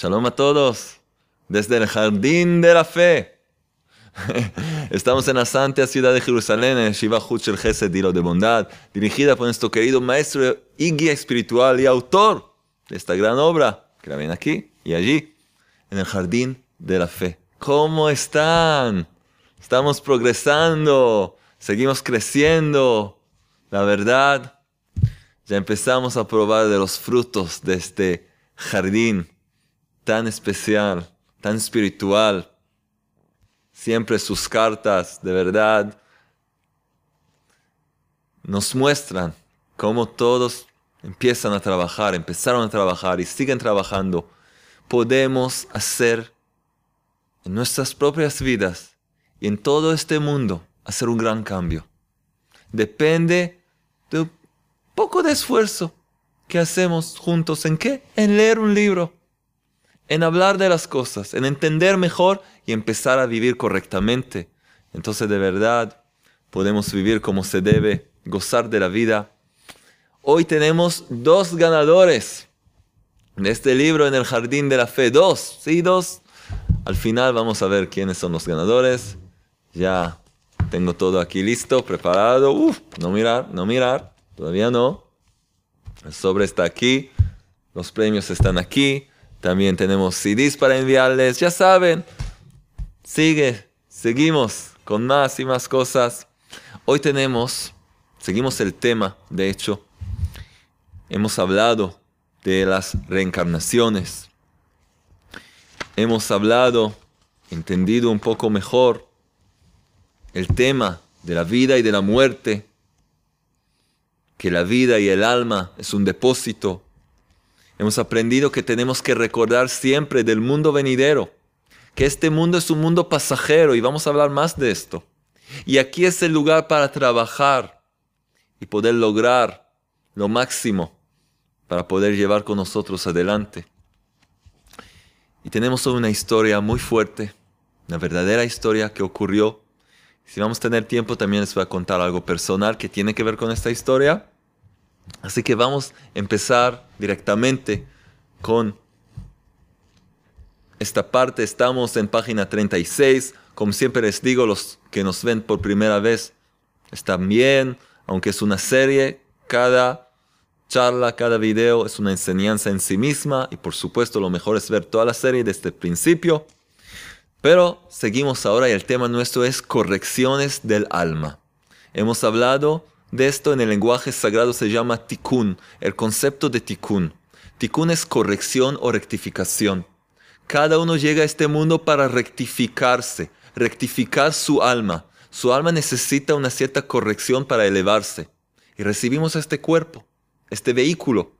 Shalom a todos, desde el Jardín de la Fe. Estamos en la santa ciudad de Jerusalén, en Shiva Huchel Gesed Dilo de Bondad, dirigida por nuestro querido maestro y guía espiritual y autor de esta gran obra, que la ven aquí y allí, en el Jardín de la Fe. ¿Cómo están? Estamos progresando, seguimos creciendo. La verdad, ya empezamos a probar de los frutos de este jardín tan especial, tan espiritual. Siempre sus cartas, de verdad, nos muestran cómo todos empiezan a trabajar, empezaron a trabajar y siguen trabajando. Podemos hacer en nuestras propias vidas y en todo este mundo hacer un gran cambio. Depende de un poco de esfuerzo que hacemos juntos. ¿En qué? En leer un libro en hablar de las cosas, en entender mejor y empezar a vivir correctamente. Entonces de verdad podemos vivir como se debe, gozar de la vida. Hoy tenemos dos ganadores de este libro en el Jardín de la Fe. Dos, sí, dos. Al final vamos a ver quiénes son los ganadores. Ya tengo todo aquí listo, preparado. Uf, no mirar, no mirar. Todavía no. El sobre está aquí. Los premios están aquí. También tenemos CDs para enviarles. Ya saben, sigue, seguimos con más y más cosas. Hoy tenemos, seguimos el tema, de hecho, hemos hablado de las reencarnaciones. Hemos hablado, entendido un poco mejor el tema de la vida y de la muerte, que la vida y el alma es un depósito Hemos aprendido que tenemos que recordar siempre del mundo venidero, que este mundo es un mundo pasajero y vamos a hablar más de esto. Y aquí es el lugar para trabajar y poder lograr lo máximo para poder llevar con nosotros adelante. Y tenemos una historia muy fuerte, una verdadera historia que ocurrió. Si vamos a tener tiempo, también les voy a contar algo personal que tiene que ver con esta historia. Así que vamos a empezar directamente con esta parte. Estamos en página 36. Como siempre les digo, los que nos ven por primera vez están bien, aunque es una serie, cada charla, cada video es una enseñanza en sí misma y por supuesto lo mejor es ver toda la serie desde el principio. Pero seguimos ahora y el tema nuestro es correcciones del alma. Hemos hablado de esto en el lenguaje sagrado se llama tikkun, el concepto de tikkun. Tikkun es corrección o rectificación. Cada uno llega a este mundo para rectificarse, rectificar su alma. Su alma necesita una cierta corrección para elevarse. Y recibimos este cuerpo, este vehículo,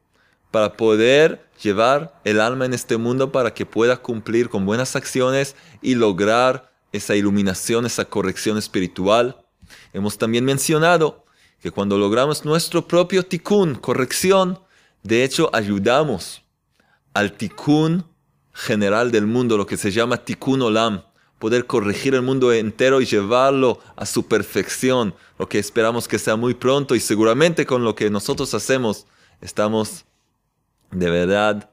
para poder llevar el alma en este mundo para que pueda cumplir con buenas acciones y lograr esa iluminación, esa corrección espiritual. Hemos también mencionado que cuando logramos nuestro propio tikkun, corrección, de hecho ayudamos al tikkun general del mundo, lo que se llama tikkun olam, poder corregir el mundo entero y llevarlo a su perfección, lo que esperamos que sea muy pronto y seguramente con lo que nosotros hacemos estamos de verdad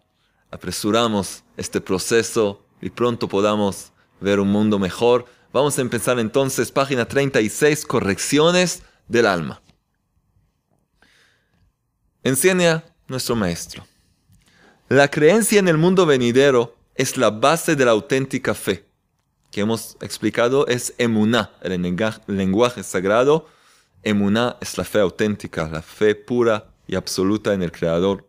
apresuramos este proceso y pronto podamos ver un mundo mejor. Vamos a empezar entonces página 36, correcciones del alma. Enseña nuestro maestro. La creencia en el mundo venidero es la base de la auténtica fe, que hemos explicado es emuná, el lenguaje sagrado. Emuná es la fe auténtica, la fe pura y absoluta en el Creador.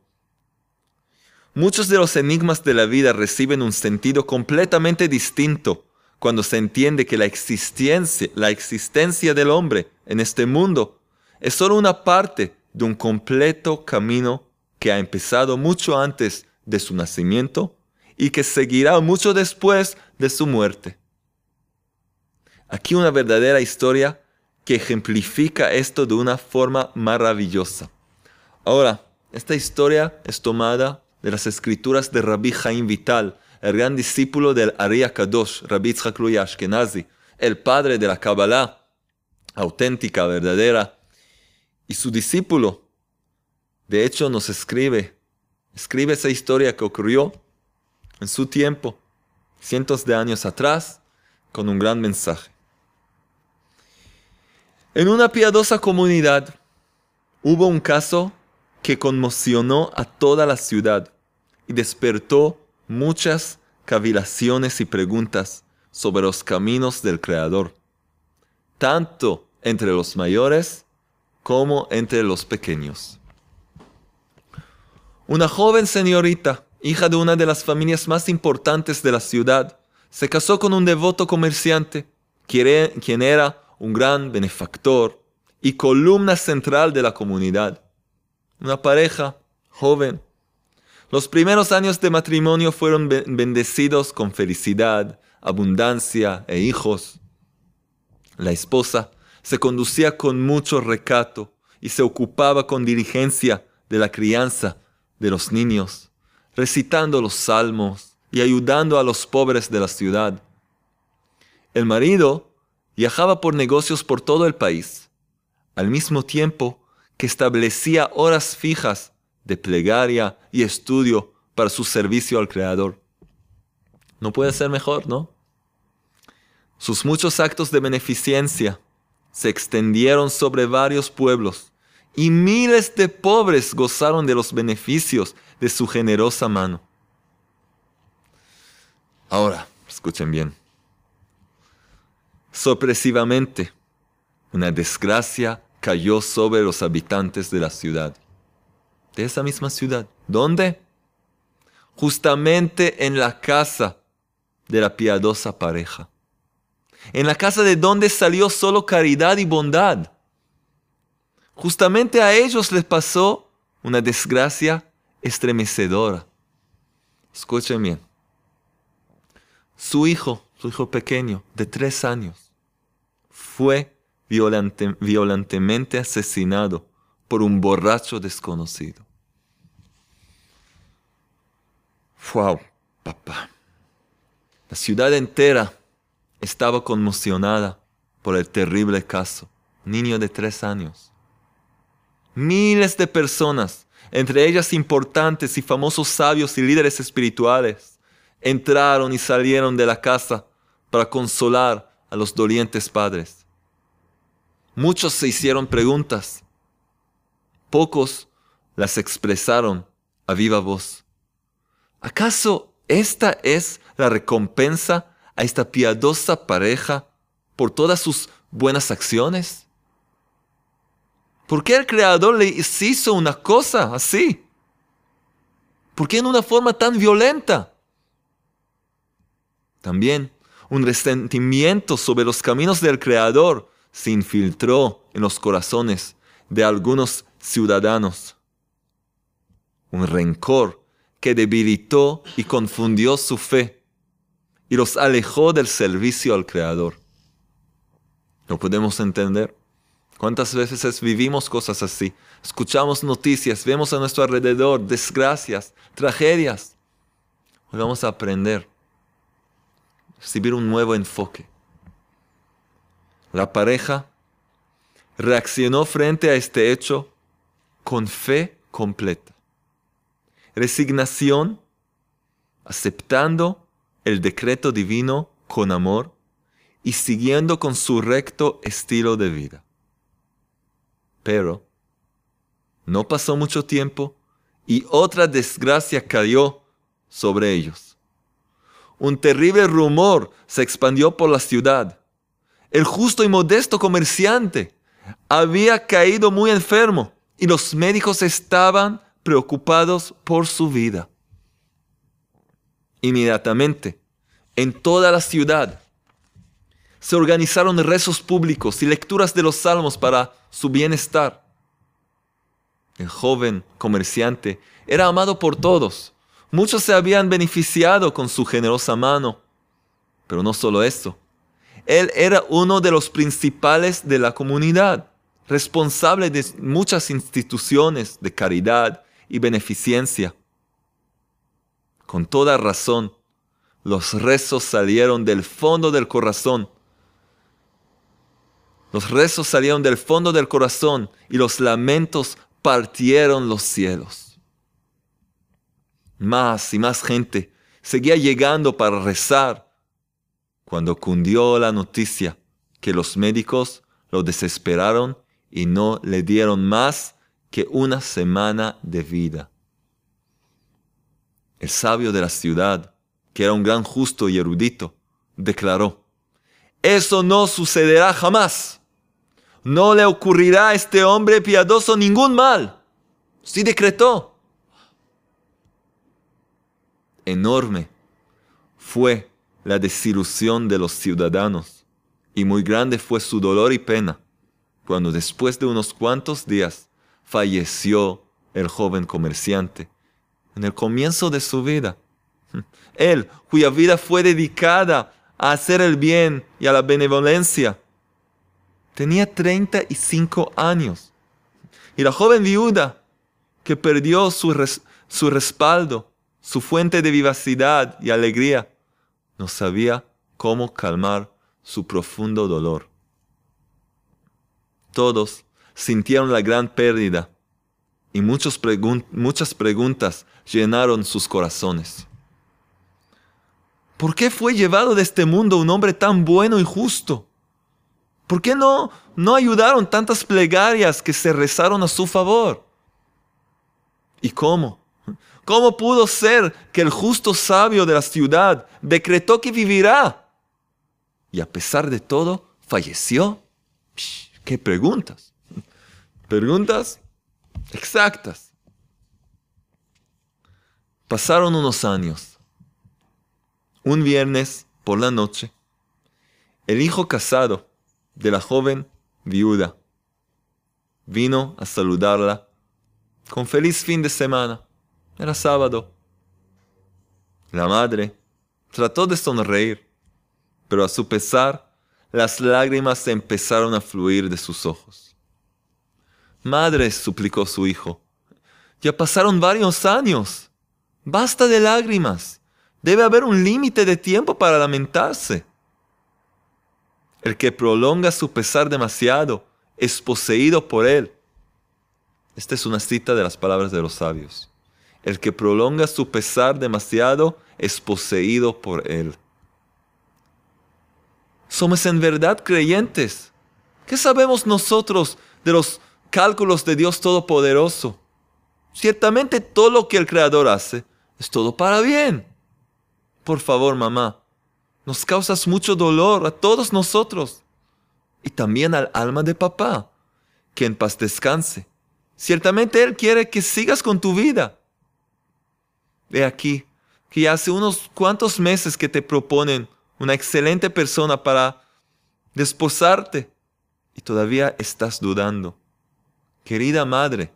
Muchos de los enigmas de la vida reciben un sentido completamente distinto cuando se entiende que la existencia, la existencia del hombre en este mundo es solo una parte de un completo camino que ha empezado mucho antes de su nacimiento y que seguirá mucho después de su muerte. Aquí una verdadera historia que ejemplifica esto de una forma maravillosa. Ahora, esta historia es tomada de las escrituras de Rabbi Chaim Vital, el gran discípulo del Ariya Kadosh, Rabbi Tzchak Ashkenazi, el padre de la Kabbalah, auténtica, verdadera, y su discípulo, de hecho, nos escribe, escribe esa historia que ocurrió en su tiempo, cientos de años atrás, con un gran mensaje. En una piadosa comunidad hubo un caso que conmocionó a toda la ciudad y despertó muchas cavilaciones y preguntas sobre los caminos del Creador, tanto entre los mayores como entre los pequeños. Una joven señorita, hija de una de las familias más importantes de la ciudad, se casó con un devoto comerciante, quien era un gran benefactor y columna central de la comunidad. Una pareja joven. Los primeros años de matrimonio fueron bendecidos con felicidad, abundancia e hijos. La esposa se conducía con mucho recato y se ocupaba con diligencia de la crianza de los niños, recitando los salmos y ayudando a los pobres de la ciudad. El marido viajaba por negocios por todo el país, al mismo tiempo que establecía horas fijas de plegaria y estudio para su servicio al Creador. No puede ser mejor, ¿no? Sus muchos actos de beneficencia se extendieron sobre varios pueblos y miles de pobres gozaron de los beneficios de su generosa mano. Ahora, escuchen bien. Sorpresivamente, una desgracia cayó sobre los habitantes de la ciudad. De esa misma ciudad. ¿Dónde? Justamente en la casa de la piadosa pareja. En la casa de donde salió solo caridad y bondad. Justamente a ellos les pasó una desgracia estremecedora. Escuchen bien. Su hijo, su hijo pequeño, de tres años, fue violentamente asesinado por un borracho desconocido. ¡Wow, papá! La ciudad entera estaba conmocionada por el terrible caso. Niño de tres años. Miles de personas, entre ellas importantes y famosos sabios y líderes espirituales, entraron y salieron de la casa para consolar a los dolientes padres. Muchos se hicieron preguntas, pocos las expresaron a viva voz. ¿Acaso esta es la recompensa a esta piadosa pareja por todas sus buenas acciones? ¿Por qué el Creador le hizo una cosa así? ¿Por qué en una forma tan violenta? También un resentimiento sobre los caminos del Creador se infiltró en los corazones de algunos ciudadanos. Un rencor que debilitó y confundió su fe y los alejó del servicio al Creador. ¿Lo podemos entender? ¿Cuántas veces vivimos cosas así? Escuchamos noticias, vemos a nuestro alrededor desgracias, tragedias. Hoy vamos a aprender, recibir un nuevo enfoque. La pareja reaccionó frente a este hecho con fe completa. Resignación, aceptando el decreto divino con amor y siguiendo con su recto estilo de vida. Pero no pasó mucho tiempo y otra desgracia cayó sobre ellos. Un terrible rumor se expandió por la ciudad. El justo y modesto comerciante había caído muy enfermo y los médicos estaban preocupados por su vida. Inmediatamente, en toda la ciudad, se organizaron rezos públicos y lecturas de los salmos para su bienestar. El joven comerciante era amado por todos. Muchos se habían beneficiado con su generosa mano. Pero no solo eso. Él era uno de los principales de la comunidad, responsable de muchas instituciones de caridad y beneficencia. Con toda razón, los rezos salieron del fondo del corazón los rezos salieron del fondo del corazón y los lamentos partieron los cielos. Más y más gente seguía llegando para rezar, cuando cundió la noticia que los médicos lo desesperaron y no le dieron más que una semana de vida. El sabio de la ciudad, que era un gran justo y erudito, declaró, eso no sucederá jamás. No le ocurrirá a este hombre piadoso ningún mal. Sí decretó. Enorme fue la desilusión de los ciudadanos y muy grande fue su dolor y pena cuando después de unos cuantos días falleció el joven comerciante en el comienzo de su vida. Él, cuya vida fue dedicada a hacer el bien y a la benevolencia, tenía 35 años. Y la joven viuda, que perdió su, su respaldo, su fuente de vivacidad y alegría, no sabía cómo calmar su profundo dolor. Todos sintieron la gran pérdida y muchas preguntas llenaron sus corazones. ¿Por qué fue llevado de este mundo un hombre tan bueno y justo? ¿Por qué no, no ayudaron tantas plegarias que se rezaron a su favor? ¿Y cómo? ¿Cómo pudo ser que el justo sabio de la ciudad decretó que vivirá? Y a pesar de todo, falleció. ¿Qué preguntas? Preguntas exactas. Pasaron unos años. Un viernes por la noche, el hijo casado de la joven viuda vino a saludarla con feliz fin de semana. Era sábado. La madre trató de sonreír, pero a su pesar las lágrimas empezaron a fluir de sus ojos. Madre, suplicó su hijo, ya pasaron varios años. Basta de lágrimas. Debe haber un límite de tiempo para lamentarse. El que prolonga su pesar demasiado es poseído por él. Esta es una cita de las palabras de los sabios. El que prolonga su pesar demasiado es poseído por él. ¿Somos en verdad creyentes? ¿Qué sabemos nosotros de los cálculos de Dios Todopoderoso? Ciertamente todo lo que el Creador hace es todo para bien. Por favor, mamá, nos causas mucho dolor a todos nosotros y también al alma de papá, que en paz descanse. Ciertamente Él quiere que sigas con tu vida. Ve aquí, que hace unos cuantos meses que te proponen una excelente persona para desposarte y todavía estás dudando. Querida madre,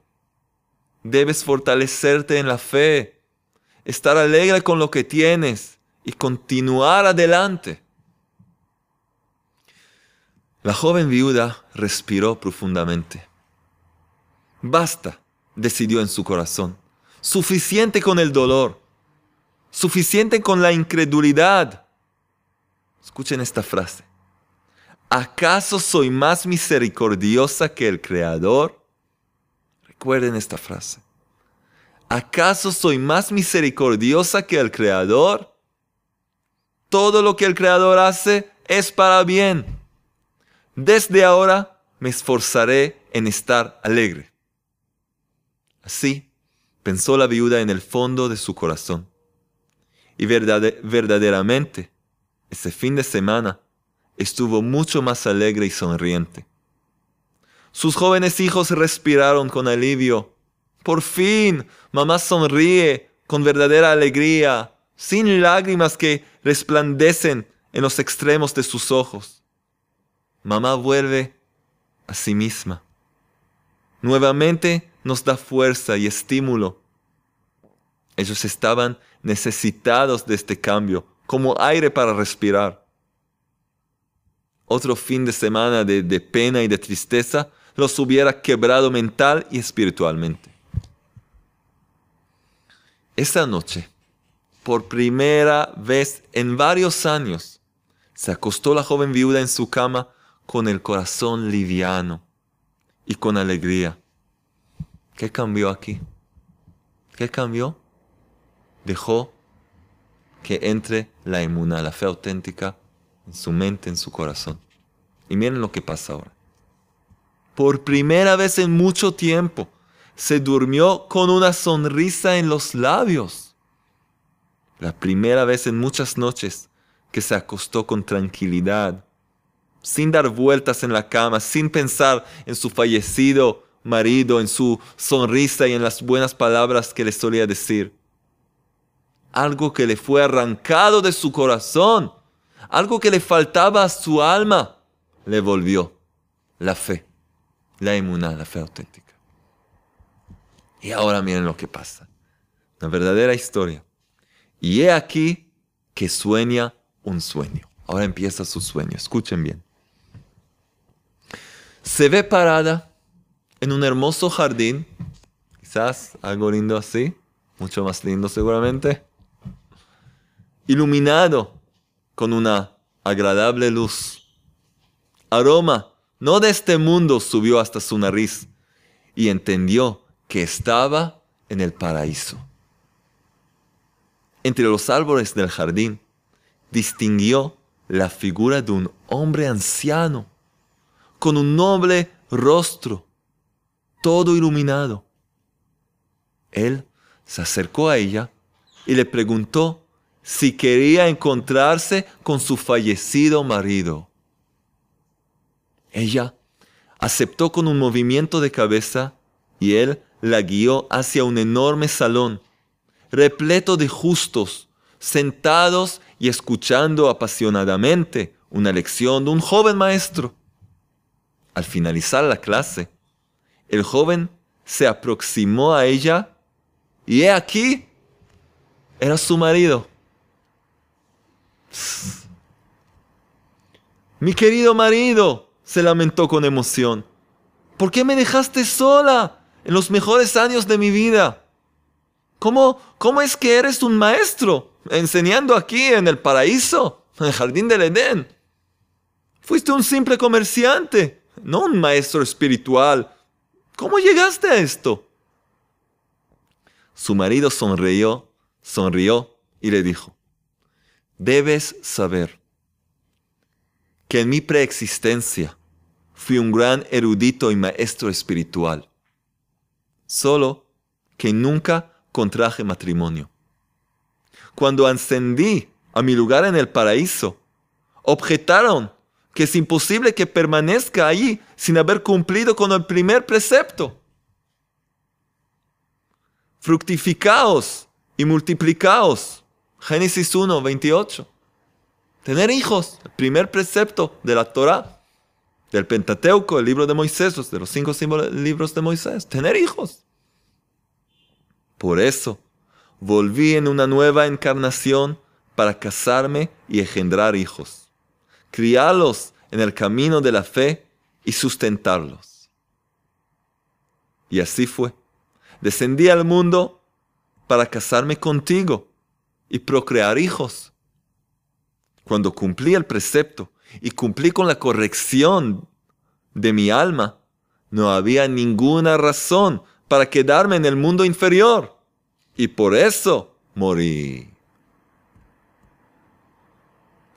debes fortalecerte en la fe, estar alegre con lo que tienes y continuar adelante. La joven viuda respiró profundamente. Basta, decidió en su corazón. Suficiente con el dolor. Suficiente con la incredulidad. Escuchen esta frase. ¿Acaso soy más misericordiosa que el Creador? Recuerden esta frase. ¿Acaso soy más misericordiosa que el Creador? Todo lo que el Creador hace es para bien. Desde ahora me esforzaré en estar alegre. Así pensó la viuda en el fondo de su corazón. Y verdaderamente ese fin de semana estuvo mucho más alegre y sonriente. Sus jóvenes hijos respiraron con alivio. Por fin, mamá sonríe con verdadera alegría, sin lágrimas que resplandecen en los extremos de sus ojos. Mamá vuelve a sí misma. Nuevamente nos da fuerza y estímulo. Ellos estaban necesitados de este cambio como aire para respirar. Otro fin de semana de, pena y de tristeza los hubiera quebrado mental y espiritualmente. Esa noche, por primera vez en varios años, se acostó la joven viuda en su cama con el corazón liviano y con alegría. ¿Qué cambió aquí? ¿Qué cambió? Dejó que entre la inmuna, la fe auténtica, en su mente, en su corazón. Y miren lo que pasa ahora. Por primera vez en mucho tiempo, se durmió con una sonrisa en los labios. La primera vez en muchas noches que se acostó con tranquilidad, sin dar vueltas en la cama, sin pensar en su fallecido marido, en su sonrisa y en las buenas palabras que le solía decir. Algo que le fue arrancado de su corazón, algo que le faltaba a su alma, le volvió la fe, la inmunidad, la fe auténtica. Y ahora miren lo que pasa. Una verdadera historia. Y he aquí que sueña un sueño. Ahora empieza su sueño. Escuchen bien. Se ve parada en un hermoso jardín. Quizás algo lindo así. Mucho más lindo seguramente. Iluminado con una agradable luz. Aroma no de este mundo subió hasta su nariz y entendió que estaba en el paraíso. Entre los árboles del jardín distinguió la figura de un hombre anciano, con un noble rostro, todo iluminado. Él se acercó a ella y le preguntó si quería encontrarse con su fallecido marido. Ella aceptó con un movimiento de cabeza y él la guió hacia un enorme salón, repleto de justos, sentados y escuchando apasionadamente una lección de un joven maestro. Al finalizar la clase, el joven se aproximó a ella y he aquí, era su marido. Mi querido marido, se lamentó con emoción, ¿por qué me dejaste sola? en los mejores años de mi vida. ¿Cómo, ¿Cómo es que eres un maestro enseñando aquí en el paraíso, en el jardín del Edén? Fuiste un simple comerciante, no un maestro espiritual. ¿Cómo llegaste a esto? Su marido sonrió, sonrió y le dijo, debes saber que en mi preexistencia fui un gran erudito y maestro espiritual solo que nunca contraje matrimonio. Cuando ascendí a mi lugar en el paraíso, objetaron que es imposible que permanezca allí sin haber cumplido con el primer precepto. Fructificaos y multiplicaos. Génesis 1, 28. Tener hijos, el primer precepto de la Torah del Pentateuco, el libro de Moisés, de los cinco libros de Moisés, tener hijos. Por eso, volví en una nueva encarnación para casarme y engendrar hijos, criarlos en el camino de la fe y sustentarlos. Y así fue. Descendí al mundo para casarme contigo y procrear hijos. Cuando cumplí el precepto y cumplí con la corrección de mi alma, no había ninguna razón para quedarme en el mundo inferior. Y por eso morí.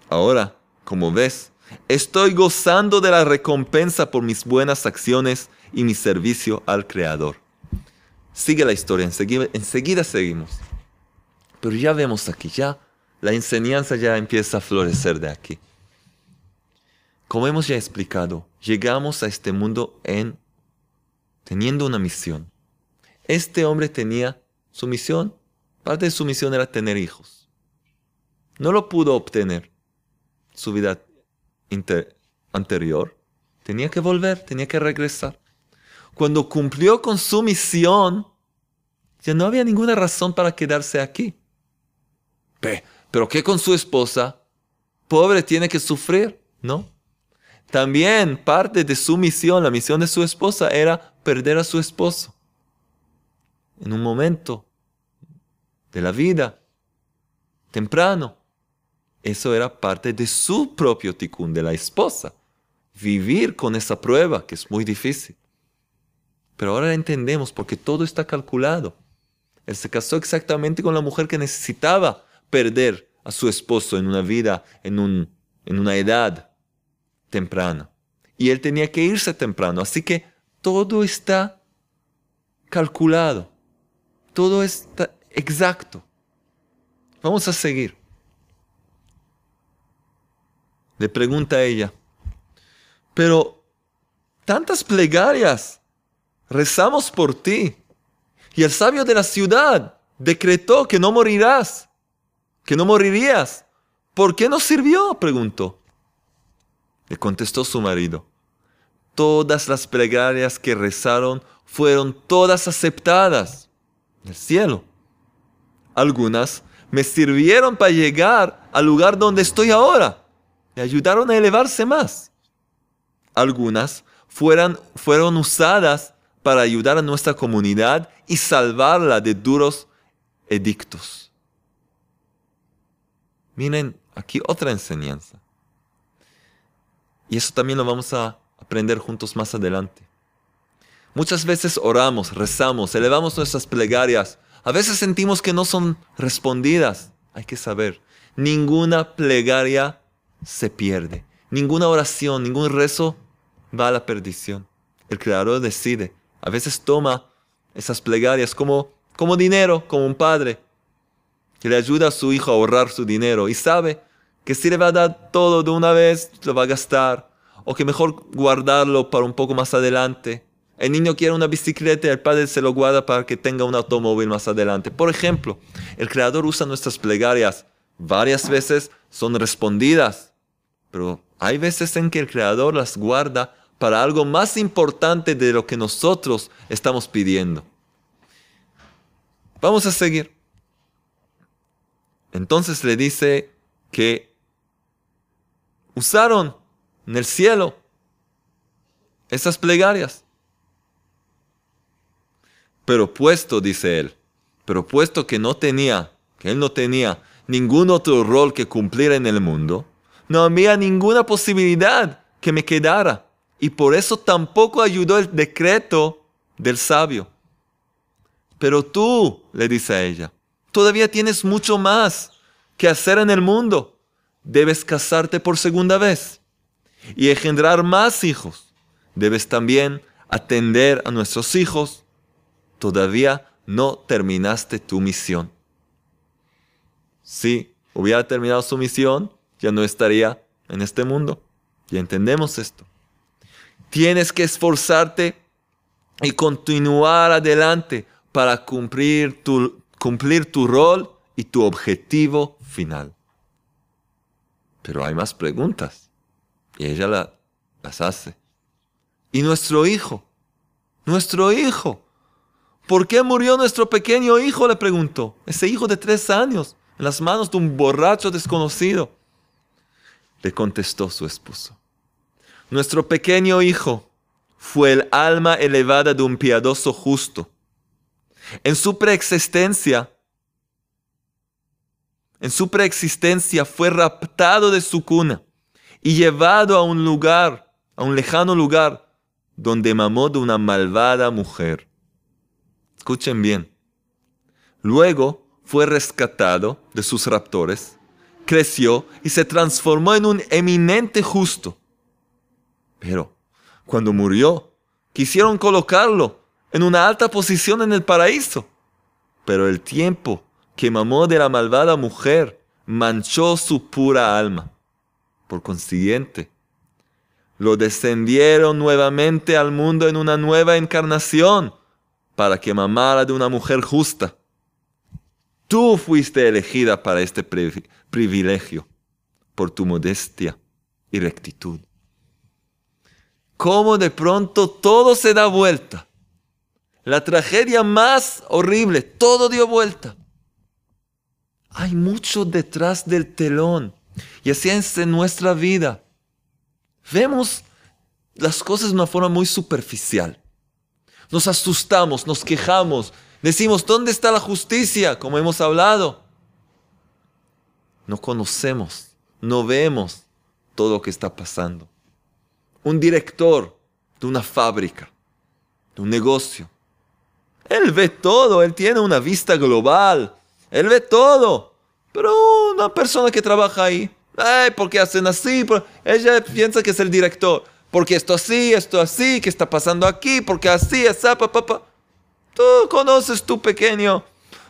Ahora, como ves, estoy gozando de la recompensa por mis buenas acciones y mi servicio al Creador. Sigue la historia, enseguida, enseguida seguimos. Pero ya vemos aquí, ya la enseñanza ya empieza a florecer de aquí. Como hemos ya explicado, llegamos a este mundo en teniendo una misión. Este hombre tenía su misión, parte de su misión era tener hijos. No lo pudo obtener su vida anterior. Tenía que volver, tenía que regresar. Cuando cumplió con su misión, ya no había ninguna razón para quedarse aquí. Pero ¿qué con su esposa? Pobre tiene que sufrir, ¿no? También parte de su misión, la misión de su esposa, era perder a su esposo. En un momento de la vida, temprano. Eso era parte de su propio ticún, de la esposa. Vivir con esa prueba, que es muy difícil. Pero ahora entendemos porque todo está calculado. Él se casó exactamente con la mujer que necesitaba perder a su esposo en una vida, en, un, en una edad temprana. Y él tenía que irse temprano. Así que todo está calculado. Todo está exacto. Vamos a seguir. Le pregunta a ella, pero tantas plegarias, rezamos por ti. Y el sabio de la ciudad decretó que no morirás, que no morirías. ¿Por qué no sirvió? preguntó. Le contestó su marido. Todas las plegarias que rezaron fueron todas aceptadas del cielo. Algunas me sirvieron para llegar al lugar donde estoy ahora. Me ayudaron a elevarse más. Algunas fueron, usadas para ayudar a nuestra comunidad y salvarla de duros edictos. Miren, aquí otra enseñanza. Y eso también lo vamos a aprender juntos más adelante. Muchas veces oramos, rezamos, elevamos nuestras plegarias. A veces sentimos que no son respondidas. Hay que saber, ninguna plegaria se pierde. Ninguna oración, ningún rezo va a la perdición. El Creador decide. A veces toma esas plegarias como, como dinero, como un padre que le ayuda a su hijo a ahorrar su dinero y sabe que si le va a dar todo de una vez, lo va a gastar, o que mejor guardarlo para un poco más adelante. El niño quiere una bicicleta y el padre se lo guarda para que tenga un automóvil más adelante. Por ejemplo, el Creador usa nuestras plegarias varias veces, son respondidas, pero hay veces en que el Creador las guarda para algo más importante de lo que nosotros estamos pidiendo. Vamos a seguir. Entonces le dice que usaron en el cielo esas plegarias. Pero puesto, dice él, pero puesto que no tenía, que él no tenía ningún otro rol que cumplir en el mundo, no había ninguna posibilidad que me quedara. Y por eso tampoco ayudó el decreto del sabio. Pero tú, le dice a ella, todavía tienes mucho más que hacer en el mundo. Debes casarte por segunda vez y engendrar más hijos. Debes también atender a nuestros hijos. Todavía no terminaste tu misión. Si hubiera terminado su misión, ya no estaría en este mundo. Ya entendemos esto. Tienes que esforzarte y continuar adelante para cumplir tu, cumplir tu rol y tu objetivo final. Pero hay más preguntas. Y ella las hace. ¿Y nuestro hijo? Nuestro hijo. ¿Por qué murió nuestro pequeño hijo? Le preguntó. Ese hijo de tres años, en las manos de un borracho desconocido. Le contestó su esposo. Nuestro pequeño hijo fue el alma elevada de un piadoso justo. En su preexistencia, en su preexistencia fue raptado de su cuna y llevado a un lugar, a un lejano lugar, donde mamó de una malvada mujer. Escuchen bien. Luego fue rescatado de sus raptores, creció y se transformó en un eminente justo. Pero cuando murió, quisieron colocarlo en una alta posición en el paraíso. Pero el tiempo que mamó de la malvada mujer manchó su pura alma. Por consiguiente, lo descendieron nuevamente al mundo en una nueva encarnación para que mamara de una mujer justa. Tú fuiste elegida para este privilegio por tu modestia y rectitud. Cómo de pronto todo se da vuelta. La tragedia más horrible, todo dio vuelta. Hay mucho detrás del telón. Y así es en nuestra vida. Vemos las cosas de una forma muy superficial. Nos asustamos, nos quejamos, decimos, ¿dónde está la justicia? Como hemos hablado. No conocemos, no vemos todo lo que está pasando. Un director de una fábrica, de un negocio, él ve todo, él tiene una vista global, él ve todo Pero una persona que trabaja ahí, ay, ¿por qué hacen así? Ella piensa que es el director. Porque esto así, esto así, ¿qué está pasando aquí? Porque así, esa, papá. Tú conoces tu pequeño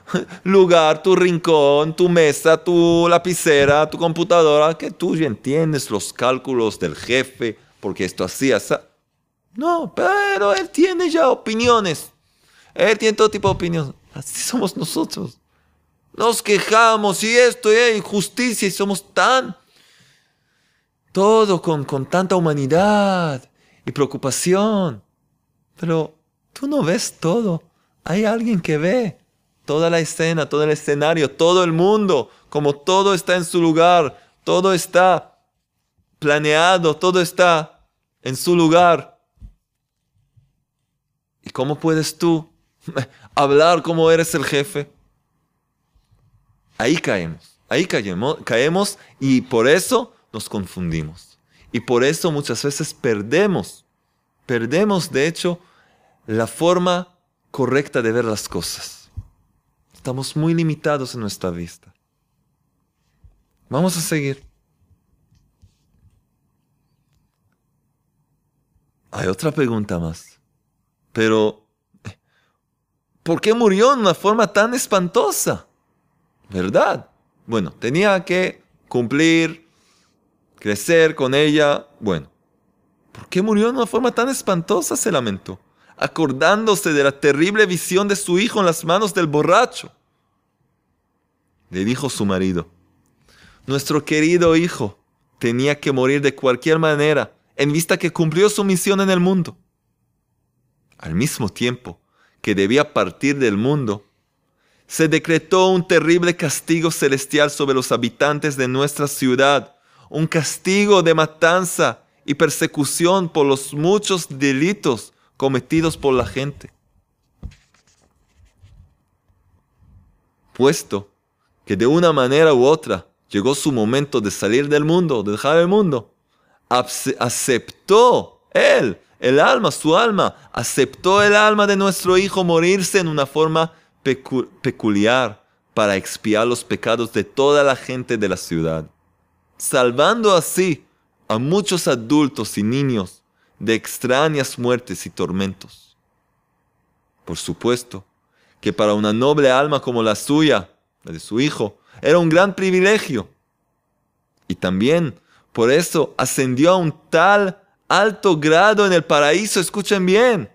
lugar, tu rincón, tu mesa, tu lapicera, tu computadora, que tú ya entiendes los cálculos del jefe, porque esto así, así. No, pero él tiene ya opiniones. Él tiene todo tipo de opiniones. Así somos nosotros. Nos quejamos y esto y injusticia y somos tan... Todo con, con tanta humanidad y preocupación. Pero tú no ves todo. Hay alguien que ve toda la escena, todo el escenario, todo el mundo, como todo está en su lugar, todo está planeado, todo está en su lugar. ¿Y cómo puedes tú hablar como eres el jefe? Ahí caemos, ahí caemos, caemos y por eso nos confundimos. Y por eso muchas veces perdemos, perdemos de hecho la forma correcta de ver las cosas. Estamos muy limitados en nuestra vista. Vamos a seguir. Hay otra pregunta más. Pero, ¿por qué murió de una forma tan espantosa? ¿Verdad? Bueno, tenía que cumplir, crecer con ella. Bueno, ¿por qué murió de una forma tan espantosa? Se lamentó acordándose de la terrible visión de su hijo en las manos del borracho. Le dijo su marido, nuestro querido hijo tenía que morir de cualquier manera en vista que cumplió su misión en el mundo. Al mismo tiempo que debía partir del mundo, se decretó un terrible castigo celestial sobre los habitantes de nuestra ciudad, un castigo de matanza y persecución por los muchos delitos cometidos por la gente. Puesto que de una manera u otra llegó su momento de salir del mundo, de dejar el mundo, aceptó él, el alma, su alma, aceptó el alma de nuestro hijo morirse en una forma peculiar para expiar los pecados de toda la gente de la ciudad, salvando así a muchos adultos y niños de extrañas muertes y tormentos. Por supuesto que para una noble alma como la suya, la de su hijo, era un gran privilegio. Y también por eso ascendió a un tal alto grado en el paraíso, escuchen bien,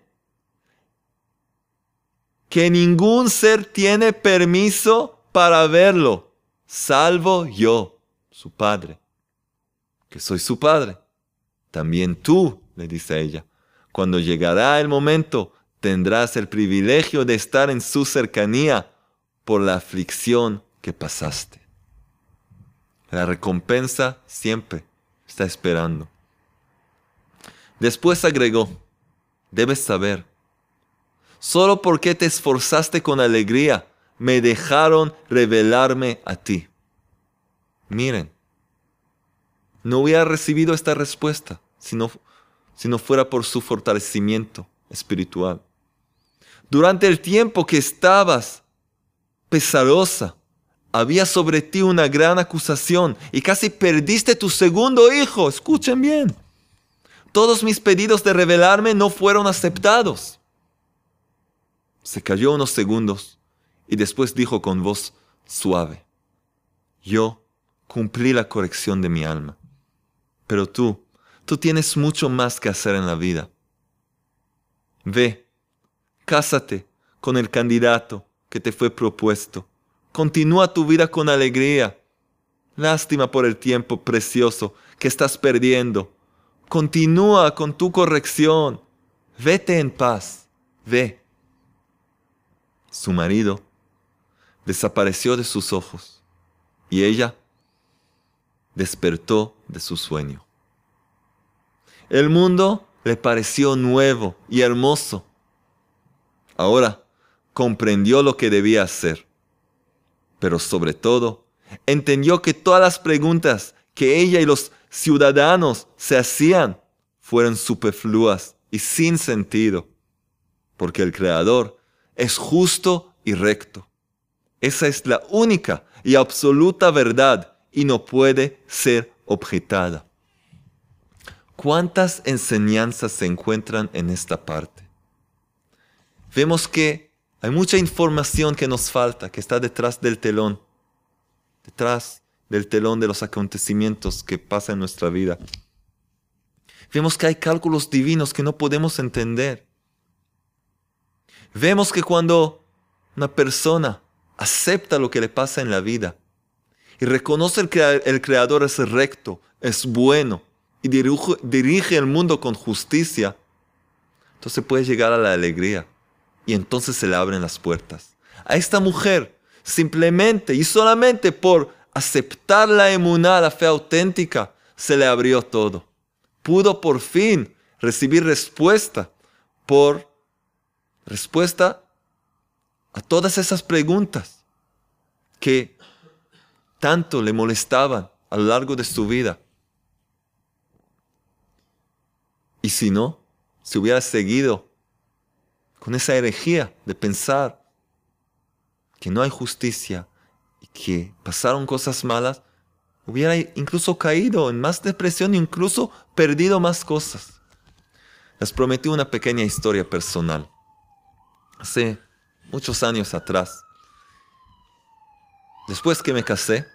que ningún ser tiene permiso para verlo, salvo yo, su padre, que soy su padre. También tú le dice ella. Cuando llegará el momento, tendrás el privilegio de estar en su cercanía por la aflicción que pasaste. La recompensa siempre está esperando. Después agregó, debes saber, solo porque te esforzaste con alegría, me dejaron revelarme a ti. Miren, no hubiera recibido esta respuesta si no si no fuera por su fortalecimiento espiritual. Durante el tiempo que estabas pesarosa, había sobre ti una gran acusación y casi perdiste tu segundo hijo. Escuchen bien. Todos mis pedidos de revelarme no fueron aceptados. Se cayó unos segundos y después dijo con voz suave, yo cumplí la corrección de mi alma, pero tú Tú tienes mucho más que hacer en la vida. Ve, cásate con el candidato que te fue propuesto. Continúa tu vida con alegría. Lástima por el tiempo precioso que estás perdiendo. Continúa con tu corrección. Vete en paz. Ve. Su marido desapareció de sus ojos y ella despertó de su sueño. El mundo le pareció nuevo y hermoso. Ahora comprendió lo que debía hacer. Pero sobre todo, entendió que todas las preguntas que ella y los ciudadanos se hacían fueron superfluas y sin sentido, porque el Creador es justo y recto. Esa es la única y absoluta verdad y no puede ser objetada. ¿Cuántas enseñanzas se encuentran en esta parte? Vemos que hay mucha información que nos falta, que está detrás del telón, detrás del telón de los acontecimientos que pasan en nuestra vida. Vemos que hay cálculos divinos que no podemos entender. Vemos que cuando una persona acepta lo que le pasa en la vida y reconoce que el Creador es recto, es bueno, y dirige, el mundo con justicia, entonces puede llegar a la alegría y entonces se le abren las puertas. A esta mujer, simplemente y solamente por aceptar la emuná, la fe auténtica, se le abrió todo. Pudo por fin recibir respuesta por respuesta a todas esas preguntas que tanto le molestaban a lo largo de su vida. Y si no, si hubiera seguido con esa herejía de pensar que no hay justicia y que pasaron cosas malas, hubiera incluso caído en más depresión incluso perdido más cosas. Les prometí una pequeña historia personal. Hace muchos años atrás, después que me casé,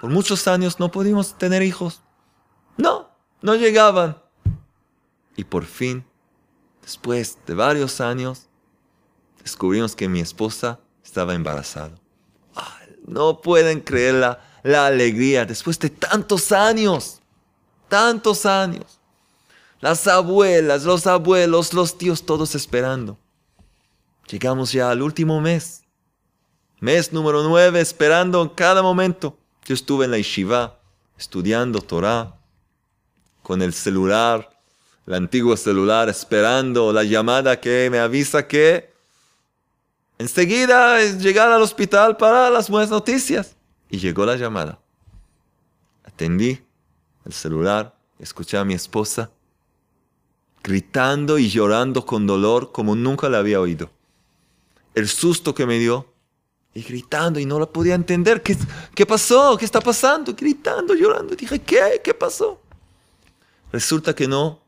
por muchos años no pudimos tener hijos. No, no llegaban. Y por fin, después de varios años, descubrimos que mi esposa estaba embarazada. no pueden creer la, la alegría después de tantos años, tantos años. Las abuelas, los abuelos, los tíos, todos esperando. Llegamos ya al último mes. Mes número nueve, esperando en cada momento. Yo estuve en la yeshiva, estudiando Torah, con el celular el antiguo celular esperando la llamada que me avisa que enseguida es llegar al hospital para las buenas noticias. Y llegó la llamada. Atendí el celular, escuché a mi esposa gritando y llorando con dolor como nunca la había oído. El susto que me dio y gritando y no la podía entender. ¿Qué, qué pasó? ¿Qué está pasando? Gritando, llorando. dije, ¿qué? ¿Qué pasó? Resulta que no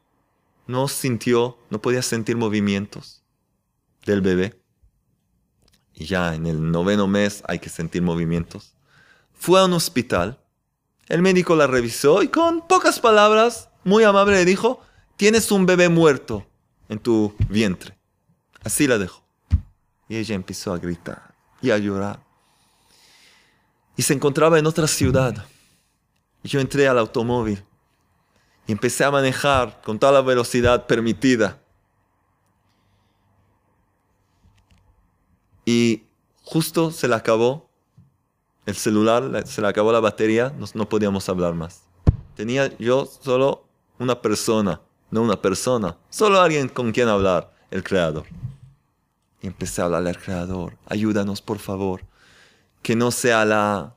no sintió, no podía sentir movimientos del bebé. Y ya en el noveno mes hay que sentir movimientos. Fue a un hospital, el médico la revisó y con pocas palabras, muy amable, le dijo, tienes un bebé muerto en tu vientre. Así la dejó. Y ella empezó a gritar y a llorar. Y se encontraba en otra ciudad. Yo entré al automóvil y empecé a manejar con toda la velocidad permitida. Y justo se le acabó el celular, se le acabó la batería, no, podíamos hablar más. Tenía yo solo una persona, no una persona, solo alguien con quien hablar, el creador. Y empecé a hablarle al creador, ayúdanos por favor, que no sea la,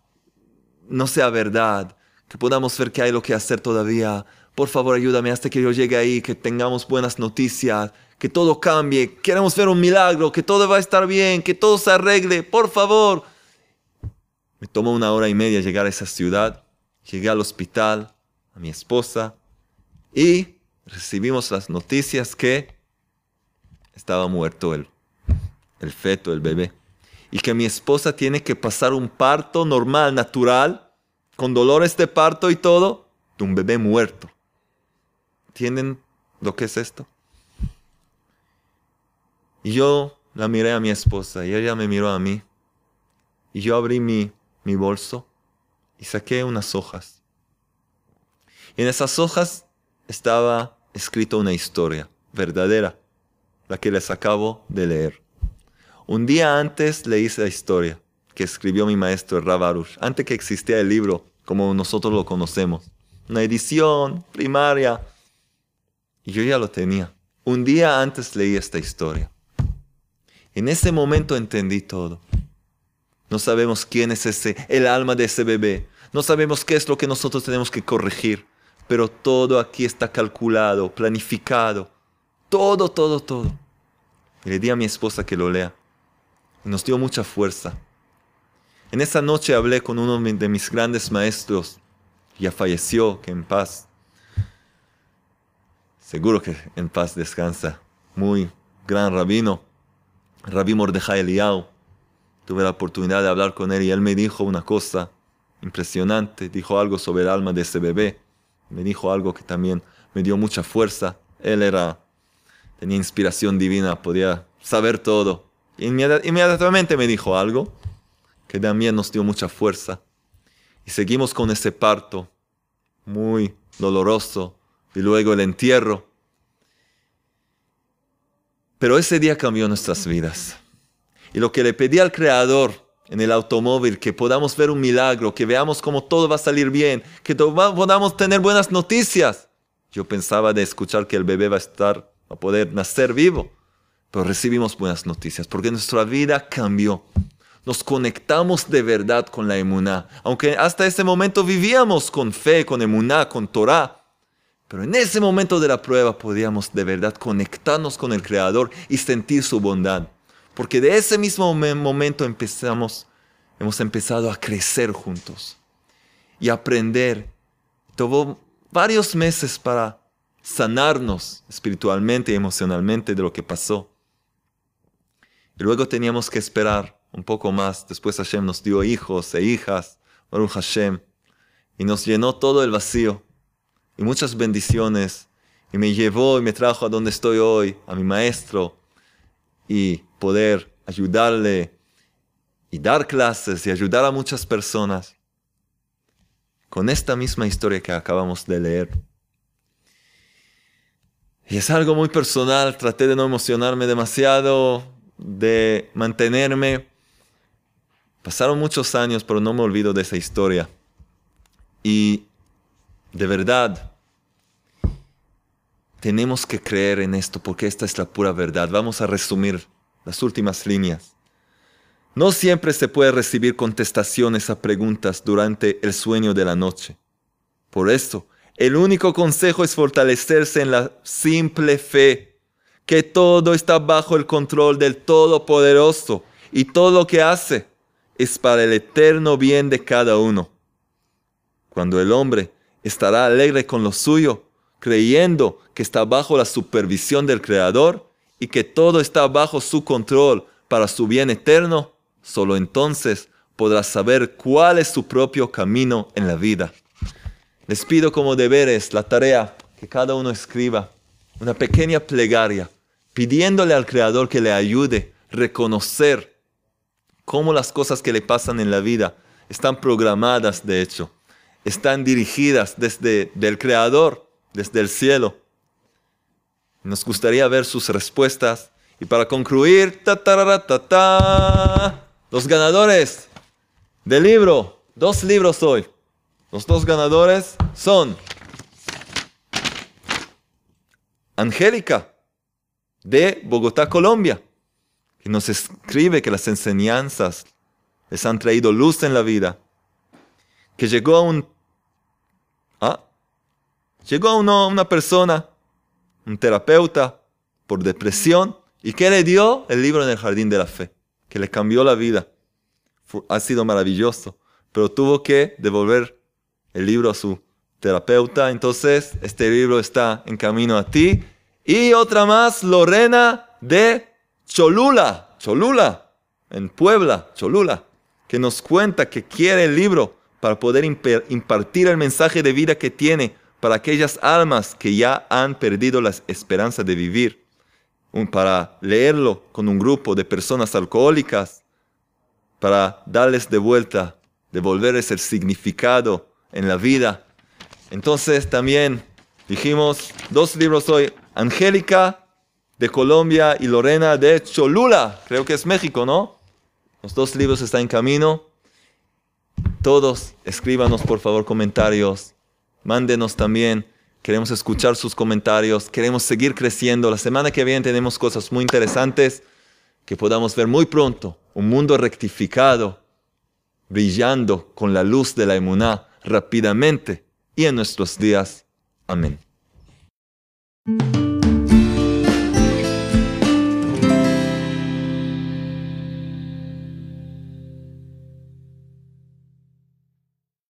no sea verdad, que podamos ver que hay lo que hacer todavía, por favor ayúdame hasta que yo llegue ahí, que tengamos buenas noticias, que todo cambie, queremos ver un milagro, que todo va a estar bien, que todo se arregle, por favor. Me tomó una hora y media llegar a esa ciudad, llegué al hospital, a mi esposa, y recibimos las noticias que estaba muerto el, el feto, el bebé, y que mi esposa tiene que pasar un parto normal, natural, con dolores de parto y todo, de un bebé muerto. ¿Entienden lo que es esto? Y yo la miré a mi esposa y ella me miró a mí. Y yo abrí mi, mi bolso y saqué unas hojas. Y en esas hojas estaba escrita una historia verdadera, la que les acabo de leer. Un día antes leí esa historia que escribió mi maestro Ravarush, antes que existía el libro como nosotros lo conocemos. Una edición primaria y yo ya lo tenía. Un día antes leí esta historia. En ese momento entendí todo. No sabemos quién es ese, el alma de ese bebé. No sabemos qué es lo que nosotros tenemos que corregir. Pero todo aquí está calculado, planificado. Todo, todo, todo. Y le di a mi esposa que lo lea. Nos dio mucha fuerza. En esa noche hablé con uno de mis grandes maestros, ya falleció, que en paz, seguro que en paz descansa, muy gran rabino, Rabí Mordejai Eliyahu. Tuve la oportunidad de hablar con él y él me dijo una cosa impresionante, dijo algo sobre el alma de ese bebé, me dijo algo que también me dio mucha fuerza. Él era, tenía inspiración divina, podía saber todo. Inmediatamente me dijo algo que también nos dio mucha fuerza. Y seguimos con ese parto muy doloroso y luego el entierro. Pero ese día cambió nuestras vidas. Y lo que le pedí al Creador en el automóvil, que podamos ver un milagro, que veamos cómo todo va a salir bien, que podamos tener buenas noticias. Yo pensaba de escuchar que el bebé va a estar, va a poder nacer vivo. Pero recibimos buenas noticias porque nuestra vida cambió nos conectamos de verdad con la emuná. Aunque hasta ese momento vivíamos con fe, con emuná, con Torah. Pero en ese momento de la prueba podíamos de verdad conectarnos con el Creador y sentir su bondad. Porque de ese mismo momento empezamos, hemos empezado a crecer juntos y aprender. Tuvo varios meses para sanarnos espiritualmente y emocionalmente de lo que pasó. Y luego teníamos que esperar un poco más. Después Hashem nos dio hijos e hijas, Baruch Hashem, y nos llenó todo el vacío y muchas bendiciones. Y me llevó y me trajo a donde estoy hoy, a mi maestro, y poder ayudarle y dar clases y ayudar a muchas personas con esta misma historia que acabamos de leer. Y es algo muy personal, traté de no emocionarme demasiado, de mantenerme Pasaron muchos años, pero no me olvido de esa historia. Y de verdad, tenemos que creer en esto porque esta es la pura verdad. Vamos a resumir las últimas líneas. No siempre se puede recibir contestaciones a preguntas durante el sueño de la noche. Por eso, el único consejo es fortalecerse en la simple fe, que todo está bajo el control del Todopoderoso y todo lo que hace es para el eterno bien de cada uno. Cuando el hombre estará alegre con lo suyo, creyendo que está bajo la supervisión del Creador y que todo está bajo su control para su bien eterno, solo entonces podrá saber cuál es su propio camino en la vida. Les pido como deberes la tarea que cada uno escriba una pequeña plegaria pidiéndole al Creador que le ayude a reconocer cómo las cosas que le pasan en la vida están programadas, de hecho, están dirigidas desde el Creador, desde el cielo. Nos gustaría ver sus respuestas. Y para concluir, ta, ta, los ganadores del libro, dos libros hoy. Los dos ganadores son Angélica, de Bogotá, Colombia que nos escribe que las enseñanzas les han traído luz en la vida, que llegó a un... ¿ah? Llegó a una persona, un terapeuta, por depresión, y que le dio el libro en el jardín de la fe, que le cambió la vida. ha sido maravilloso, pero tuvo que devolver el libro a su terapeuta, entonces este libro está en camino a ti. Y otra más, Lorena de Cholula, Cholula, en Puebla, Cholula, que nos cuenta que quiere el libro para poder impartir el mensaje de vida que tiene para aquellas almas que ya han perdido la esperanza de vivir, para leerlo con un grupo de personas alcohólicas, para darles de vuelta, devolverles el significado en la vida. Entonces también dijimos dos libros hoy, Angélica de Colombia y Lorena de Cholula, creo que es México, ¿no? Los dos libros están en camino. Todos escríbanos por favor comentarios, mándenos también, queremos escuchar sus comentarios, queremos seguir creciendo. La semana que viene tenemos cosas muy interesantes que podamos ver muy pronto, un mundo rectificado, brillando con la luz de la emuná rápidamente y en nuestros días. Amén.